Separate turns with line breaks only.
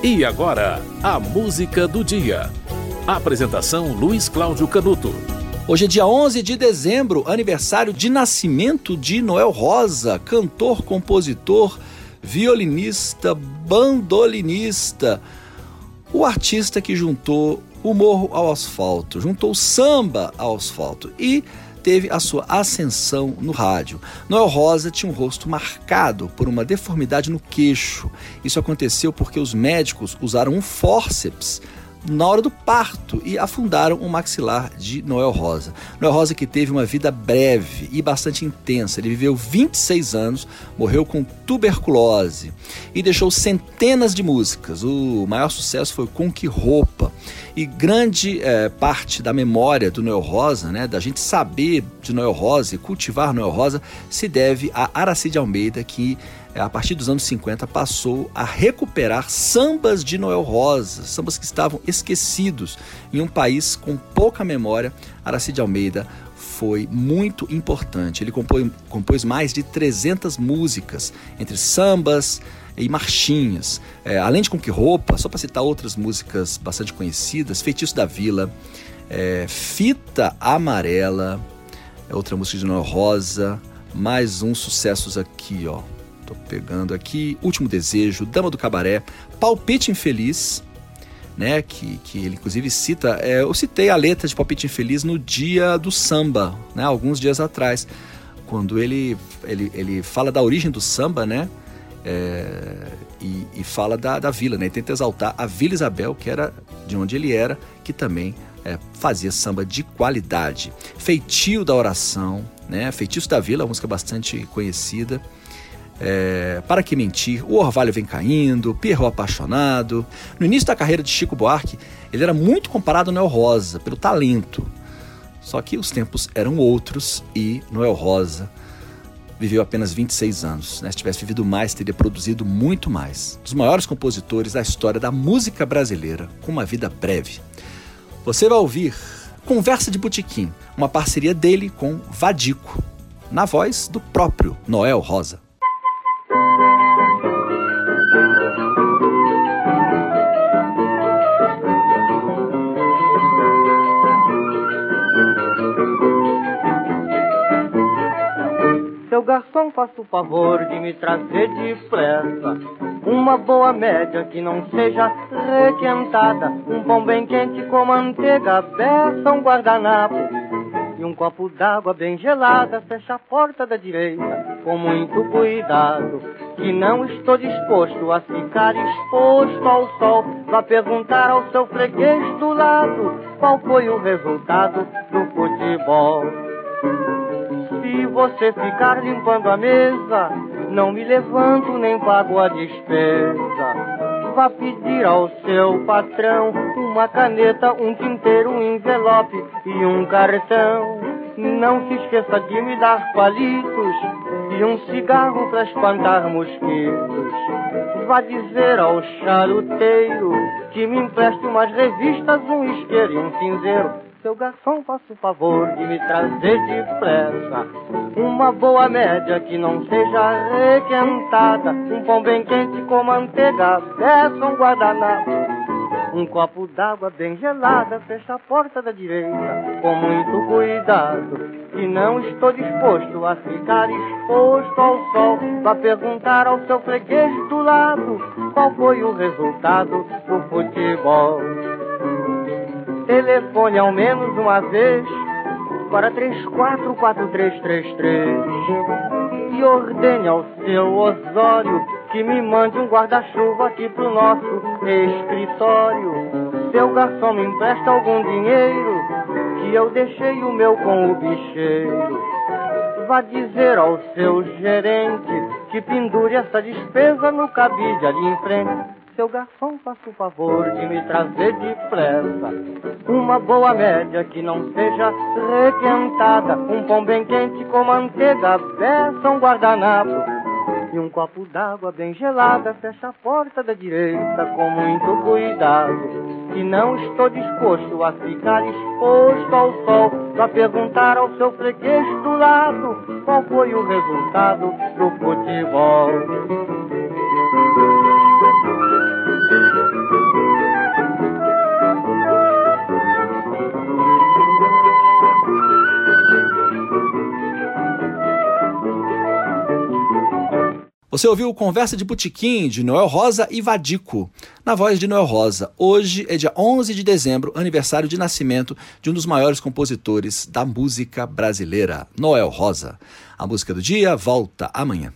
E agora, a música do dia. Apresentação Luiz Cláudio Canuto.
Hoje é dia 11 de dezembro, aniversário de nascimento de Noel Rosa, cantor, compositor, violinista, bandolinista. O artista que juntou o morro ao asfalto, juntou o samba ao asfalto e teve a sua ascensão no rádio. Noel Rosa tinha um rosto marcado por uma deformidade no queixo. Isso aconteceu porque os médicos usaram um fórceps na hora do parto e afundaram o maxilar de Noel Rosa. Noel Rosa que teve uma vida breve e bastante intensa. Ele viveu 26 anos, morreu com tuberculose e deixou centenas de músicas. O maior sucesso foi Com Que Roupa. E grande é, parte da memória do Noel Rosa, né, da gente saber de Noel Rosa e cultivar Noel Rosa, se deve a Aracide Almeida, que a partir dos anos 50 passou a recuperar sambas de Noel Rosa, sambas que estavam esquecidos em um país com pouca memória. Aracide Almeida foi muito importante. Ele compôs, compôs mais de 300 músicas, entre sambas, e marchinhas. É, além de Com Que Roupa, só para citar outras músicas bastante conhecidas, Feitiço da Vila, é, Fita Amarela, é outra música de Noel Rosa, mais uns sucessos aqui, ó. Tô pegando aqui, Último Desejo, Dama do Cabaré, Palpite Infeliz, né, que, que ele inclusive cita, é, eu citei a letra de Palpite Infeliz no dia do samba, né, alguns dias atrás, quando ele, ele, ele fala da origem do samba, né, é, e, e, fala da, da vila, né? Tenta exaltar a Vila Isabel, que era de onde ele era, que também é, fazia samba de qualidade. Feitio da Oração, né? Feitiço da Vila, música bastante conhecida. É, Para que mentir, O Orvalho Vem Caindo, Perro Apaixonado. No início da carreira de Chico Buarque, ele era muito comparado ao Noel Rosa, pelo talento. Só que os tempos eram outros e Noel Rosa viveu apenas 26 anos. Né? Se tivesse vivido mais, teria produzido muito mais. Dos maiores compositores da história da música brasileira, com uma vida breve. Você vai ouvir Conversa de Botequim, uma parceria dele com Vadico, na voz do próprio Noel Rosa.
Seu garçom, faça o favor de me trazer depressa uma boa média que não seja requentada, um pão bem quente com manteiga, beça, um guardanapo e um copo d'água bem gelada. Fecha a porta da direita com muito cuidado, que não estou disposto a ficar exposto ao sol. Vá perguntar ao seu freguês do lado qual foi o resultado do futebol. Se você ficar limpando a mesa, não me levanto nem pago a despesa. Vá pedir ao seu patrão uma caneta, um tinteiro, um envelope e um cartão. Não se esqueça de me dar palitos e um cigarro para espantar mosquitos. Vá dizer ao charuteiro que me empreste umas revistas, um isqueiro e um cinzeiro seu garçom, faça o favor de me trazer depressa uma boa média que não seja requentada, um pão bem quente com manteiga, peça um guardanapo, um copo d'água bem gelada, fecha a porta da direita com muito cuidado. E não estou disposto a ficar exposto ao sol para perguntar ao seu freguês do lado qual foi o resultado do futebol. Telefone ao menos uma vez para 344333 e ordene ao seu Osório que me mande um guarda-chuva aqui pro nosso escritório. Seu garçom me empresta algum dinheiro que eu deixei o meu com o bicheiro. Vá dizer ao seu gerente que pendure essa despesa no cabide ali em frente seu garçom, faça o favor de me trazer depressa uma boa média que não seja requentada, um pão bem quente com manteiga, peça um guardanapo e um copo d'água bem gelada. Fecha a porta da direita com muito cuidado. E não estou disposto a ficar exposto ao sol para perguntar ao seu freguês do lado qual foi o resultado do futebol.
Você ouviu Conversa de Butiquim, de Noel Rosa e Vadico, na voz de Noel Rosa. Hoje é dia 11 de dezembro, aniversário de nascimento de um dos maiores compositores da música brasileira, Noel Rosa. A música do dia volta amanhã.